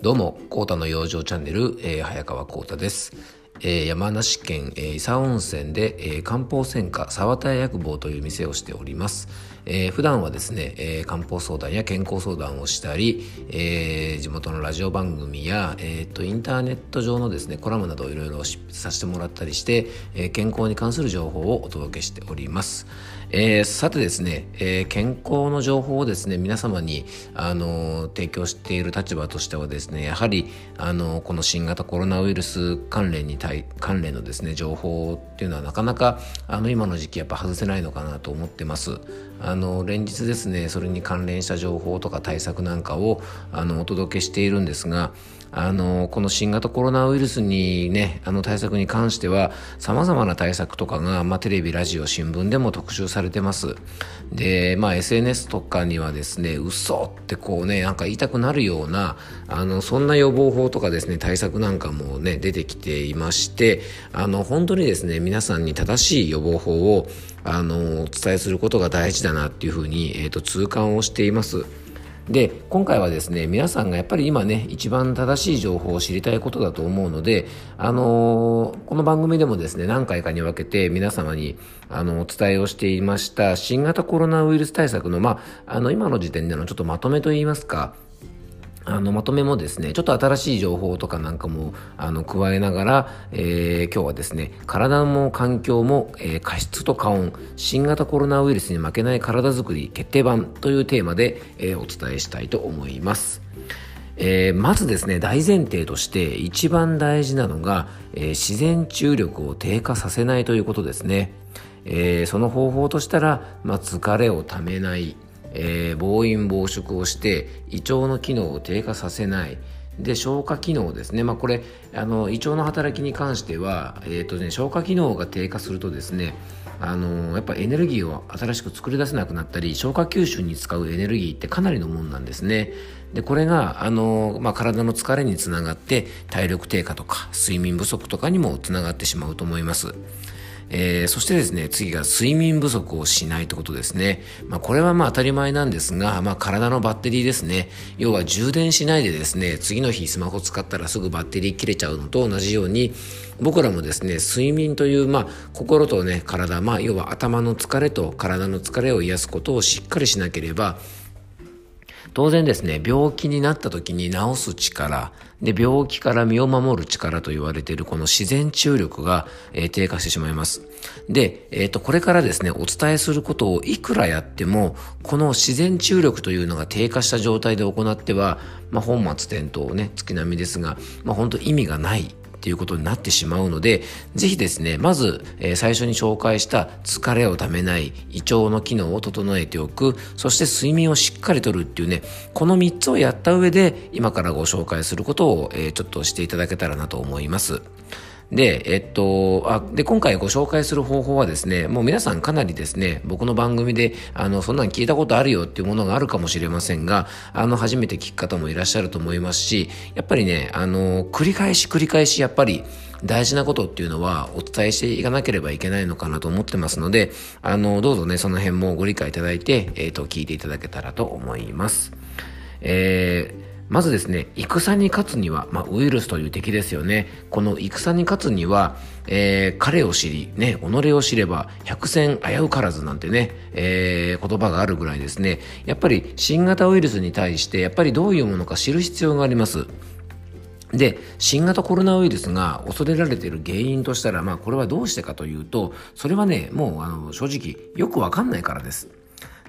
どうも、コータの養生チャンネル、えー、早川コータです。えー、山梨県、えー、伊佐温泉で、えー、漢方専科沢田屋薬房という店をしております。えー、普段はですね、えー、漢方相談や健康相談をしたり、えー、地元のラジオ番組や、えーと、インターネット上のですねコラムなどをいろいろさせてもらったりして、えー、健康に関する情報をお届けしております。えー、さてですね、えー、健康の情報をですね皆様にあの提供している立場としてはですねやはりあのこの新型コロナウイルス関連に対関連のですね情報っていうのはなかなかあの今の時期やっぱ外せないのかなと思ってます。あの連日ですねそれに関連した情報とか対策なんかをあのお届けしているんですがあのこの新型コロナウイルスにねあの対策に関してはさまざまな対策とかが、まあ、テレビラジオ新聞でも特集されてますで、まあ、SNS とかにはですね嘘ってこうねなんか言いたくなるようなあのそんな予防法とかですね対策なんかもね出てきていましてあの本当にですね皆さんに正しい予防法をあのお伝えすることが大事だなっていうふうに、えーと痛感をしています。で今回はですね皆さんがやっぱり今ね一番正しい情報を知りたいことだと思うのであのー、この番組でもですね何回かに分けて皆様にあのお伝えをしていました新型コロナウイルス対策のまああの今の時点でのちょっとまとめといいますかあのまとめもですねちょっと新しい情報とかなんかもあの加えながら、えー、今日はですね体も環境も、えー、過失と過温新型コロナウイルスに負けない体づくり決定版というテーマで、えー、お伝えしたいと思います。え、まずですね大前提として一番大事なのが、え、自然注力を低下させないということですね、え、その方法としたら、まあ、疲れをためないえー、暴飲暴食をして胃腸の機能を低下させない。で消化機能ですね、まあ、これあの胃腸の働きに関しては、えーとね、消化機能が低下するとですねあのやっぱエネルギーを新しく作り出せなくなったり消化吸収に使うエネルギーってかなりのもんなんですね。でこれがあの、まあ、体の疲れにつながって体力低下とか睡眠不足とかにもつながってしまうと思います。えー、そしてですね、次が睡眠不足をしないということですね。まあ、これはまあ当たり前なんですが、まあ、体のバッテリーですね。要は充電しないでですね、次の日スマホ使ったらすぐバッテリー切れちゃうのと同じように、僕らもですね、睡眠という、まあ、心とね、体、まあ、要は頭の疲れと体の疲れを癒すことをしっかりしなければ、当然ですね、病気になった時に治す力、で、病気から身を守る力と言われているこの自然注力が、えー、低下してしまいます。で、えっ、ー、と、これからですね、お伝えすることをいくらやっても、この自然注力というのが低下した状態で行っては、まあ、本末転倒ね、月並みですが、まあ、本当意味がないっていうことになってしまうので、ぜひですね、まず、えー、最初に紹介した疲れをためない胃腸の機能を整えておく、そして睡眠をしっかりとるっていうね、この3つをやった上で、今からご紹介することを、えー、ちょっとしていただけたらなと思います。で、えっと、あ、で、今回ご紹介する方法はですね、もう皆さんかなりですね、僕の番組で、あの、そんなん聞いたことあるよっていうものがあるかもしれませんが、あの、初めて聞く方もいらっしゃると思いますし、やっぱりね、あの、繰り返し繰り返し、やっぱり、大事なことっていうのはお伝えしていかなければいけないのかなと思ってますので、あの、どうぞね、その辺もご理解いただいて、えっ、と、聞いていただけたらと思います。えーまずですね、戦に勝つには、まあ、ウイルスという敵ですよね。この戦に勝つには、えー、彼を知り、ね、己を知れば、百戦危うからずなんてね、えー、言葉があるぐらいですね、やっぱり新型ウイルスに対して、やっぱりどういうものか知る必要があります。で、新型コロナウイルスが恐れられている原因としたら、まあ、これはどうしてかというと、それはね、もう、あの、正直、よくわかんないからです。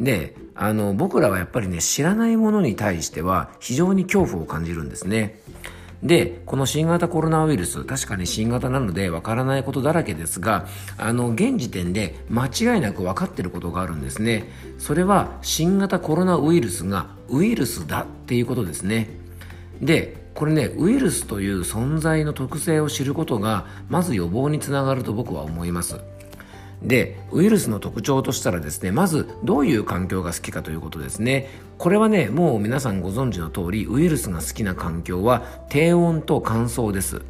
で、あの、僕らはやっぱりね、知らないものに対しては非常に恐怖を感じるんですね。で、この新型コロナウイルス、確かに新型なのでわからないことだらけですが、あの、現時点で間違いなく分かってることがあるんですね。それは新型コロナウイルスがウイルスだっていうことですね。で、これね、ウイルスという存在の特性を知ることが、まず予防につながると僕は思います。でウイルスの特徴としたらですねまずどういう環境が好きかということですね。これはねもう皆さんご存知の通りウイルスが好きな環境は低温と乾燥です。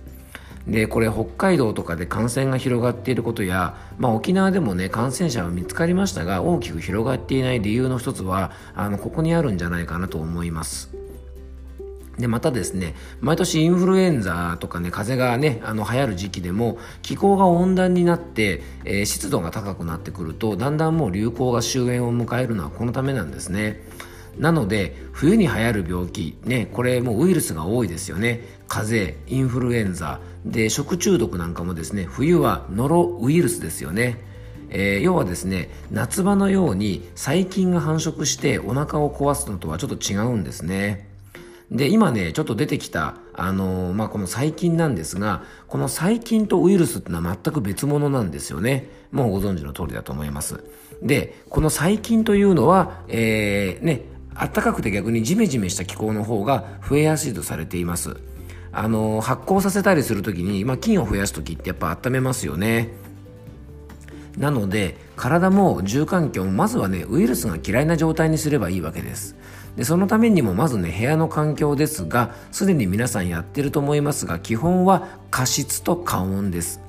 でこれ北海道とかで感染が広がっていることや、まあ、沖縄でもね感染者は見つかりましたが大きく広がっていない理由の一つはあのここにあるんじゃないかなと思います。で、またですね、毎年インフルエンザとかね、風邪がね、あの、流行る時期でも、気候が温暖になって、えー、湿度が高くなってくると、だんだんもう流行が終焉を迎えるのはこのためなんですね。なので、冬に流行る病気、ね、これもうウイルスが多いですよね。風邪、インフルエンザ、で、食中毒なんかもですね、冬はノロウイルスですよね。えー、要はですね夏場のように細菌が繁殖してお腹を壊すのとはちょっと違うんですねで今ねちょっと出てきたあのー、まあ、この細菌なんですがこの細菌とウイルスってのは全く別物なんですよね。もうご存知の通りだと思います。でこの細菌というのは、えー、ね暖かくて逆にジメジメした気候の方が増えやすいとされています。あのー、発酵させたりするときに、まあ、菌を増やす時ってやっぱ温めますよね。なので体も住環境もまずはねウイルスが嫌いな状態にすればいいわけです。でそのためにもまずね部屋の環境ですがすでに皆さんやってると思いますが基本は加湿と加温です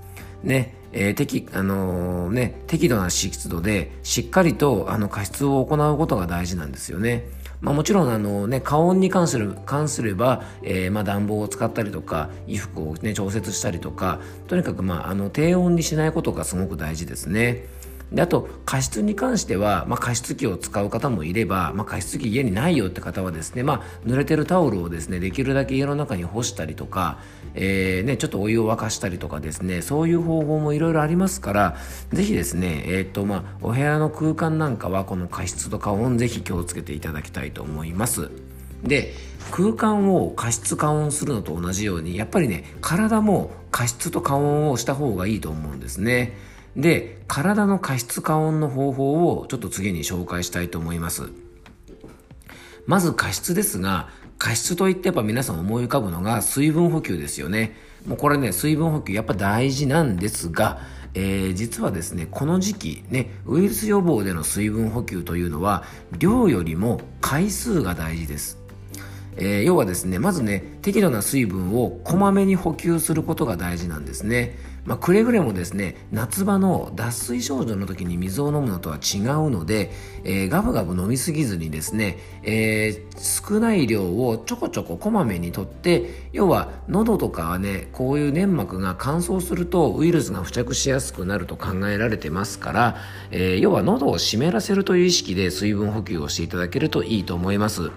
ねえー、適あのー、ね、適度な湿度でしっかりとあの加湿を行うことが大事なんですよね。まあ、もちろんあの、ね、加温に関する関すれば、えー、まあ暖房を使ったりとか衣服を、ね、調節したりとかとにかく、まあ、あの低温にしないことがすごく大事ですね。であと加湿に関しては、まあ、加湿器を使う方もいれば、まあ、加湿器家にないよって方はですね、まあ、濡れてるタオルをですねできるだけ家の中に干したりとか、えーね、ちょっとお湯を沸かしたりとかですねそういう方法もいろいろありますからぜひですね、えーとまあ、お部屋の空間なんかはこの加湿と加温ぜひ気をつけていただきたいと思います。で空間を加湿加温するのと同じようにやっぱりね体も加湿と加温をした方がいいと思うんですね。で、体の加湿加温の方法をちょっと次に紹介したいと思います。まず加湿ですが、加湿といってやっぱ皆さん思い浮かぶのが水分補給ですよね。もうこれね、水分補給やっぱ大事なんですが、えー、実はですね、この時期ね、ウイルス予防での水分補給というのは、量よりも回数が大事です。えー、要はですね、まずね、適度な水分をこまめに補給することが大事なんですね。まあ、くれぐれもですね、夏場の脱水症状の時に水を飲むのとは違うので、えー、ガブガブ飲みすぎずにですね、えー、少ない量をちょこちょここまめにとって、要は喉とかはね、こういう粘膜が乾燥するとウイルスが付着しやすくなると考えられてますから、え、要は喉を湿らせるという意識で水分補給をしていただけるといいと思います。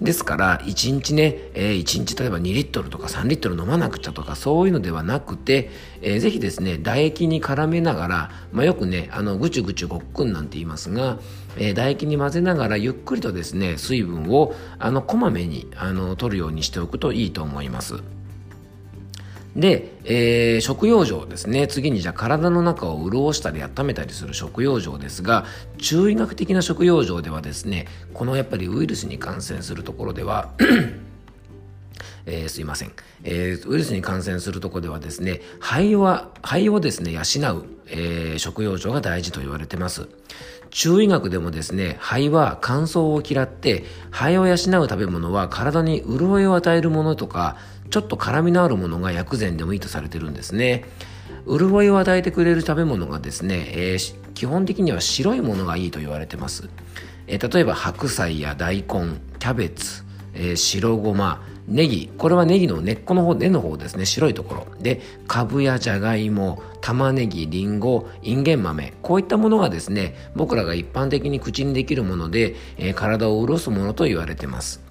ですから、1日ね、えー、1日例えば2リットルとか3リットル飲まなくちゃとかそういうのではなくて、えー、ぜひですね、唾液に絡めながら、まあ、よくね、あの、ぐちゅぐちゅごっくんなんて言いますが、えー、唾液に混ぜながらゆっくりとですね、水分を、あの、こまめに、あの、取るようにしておくといいと思います。で、えー、食用状ですね。次にじゃあ体の中を潤したり温めたりする食用状ですが中医学的な食用状ではですねこのやっぱりウイルスに感染するところではえー、すいません、えー、ウイルスに感染するところではですね肺は肺をですね養う、えー、食用状が大事と言われてます。中医学でもですね肺は乾燥を嫌って肺を養う食べ物は体に潤いを与えるものとかちょっと辛みのあるものが薬膳でもいいとされてるんですね。潤いを与えてくれる食べ物がですね、えー、基本的には白いものがいいと言われてます。えー、例えば白菜や大根、キャベツ、えー、白ごま、ネギ、これはネギの根っこの方、根の方ですね、白いところ。で、かぶやじゃがいも、玉ねぎ、りんご、いんげん豆、こういったものがですね、僕らが一般的に口にできるもので、えー、体を潤すものと言われてます。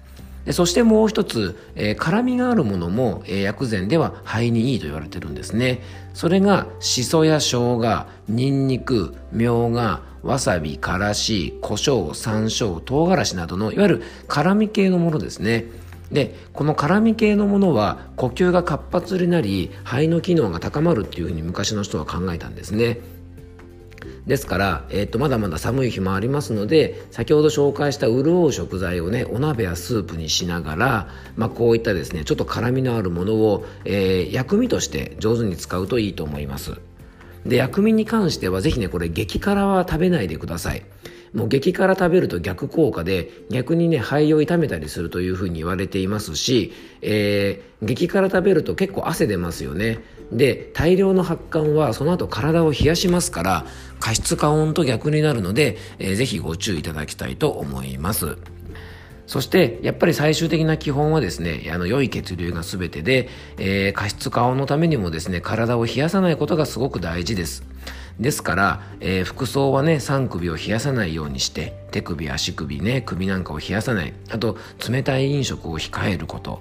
そしてもう一つ、えー、辛みがあるものも、えー、薬膳では肺にいいと言われてるんですね。それがしそや生姜にんにくみょうがわさびからし胡椒山椒唐辛子などのいわゆる辛み系のものですね。でこの辛み系のものは呼吸が活発になり肺の機能が高まるっていうふうに昔の人は考えたんですね。ですから、えー、とまだまだ寒い日もありますので先ほど紹介した潤う食材をねお鍋やスープにしながら、まあ、こういったですねちょっと辛みのあるものを、えー、薬味として上手に使うといいと思います。で薬味に関してはぜひねこれ激辛は食べないでください。もう激辛食べると逆効果で逆にね肺を痛めたりするというふうに言われていますし、えー、激辛食べると結構汗出ますよね。で大量の発汗はその後体を冷やしますから加湿加温と逆になるので、えー、ぜひご注意いただきたいと思います。そしてやっぱり最終的な基本はですねあの良い血流が全てで、えー、加湿化温のためにもですね体を冷やさないことがすごく大事です。ですから、えー、服装はね3首を冷やさないようにして手首足首ね首なんかを冷やさないあと冷たい飲食を控えること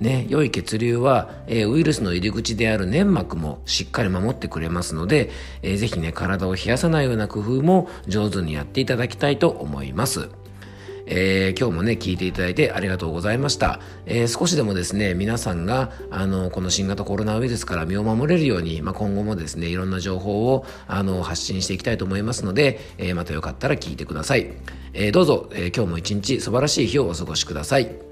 ね、良い血流は、えー、ウイルスの入り口である粘膜もしっかり守ってくれますので、えー、ぜひね体を冷やさないような工夫も上手にやっていただきたいと思います。えー、今日もね聞いていただいてありがとうございました、えー、少しでもですね皆さんがあのこの新型コロナウイルスから身を守れるように、まあ、今後もですねいろんな情報をあの発信していきたいと思いますので、えー、またよかったら聞いてください、えどうぞ、え今日も一日素晴らしい日をお過ごしください。